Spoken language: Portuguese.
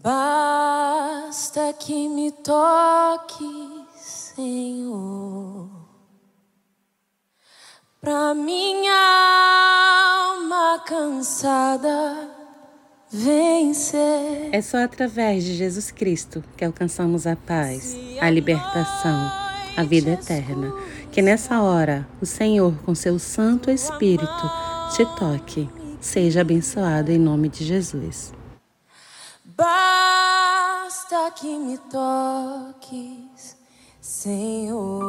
Basta que me toque, Senhor, pra minha alma cansada vencer. É só através de Jesus Cristo que alcançamos a paz, a libertação, a vida eterna. Que nessa hora o Senhor, com seu Santo Espírito, te toque. Seja abençoado em nome de Jesus. Basta que me toques, Senhor.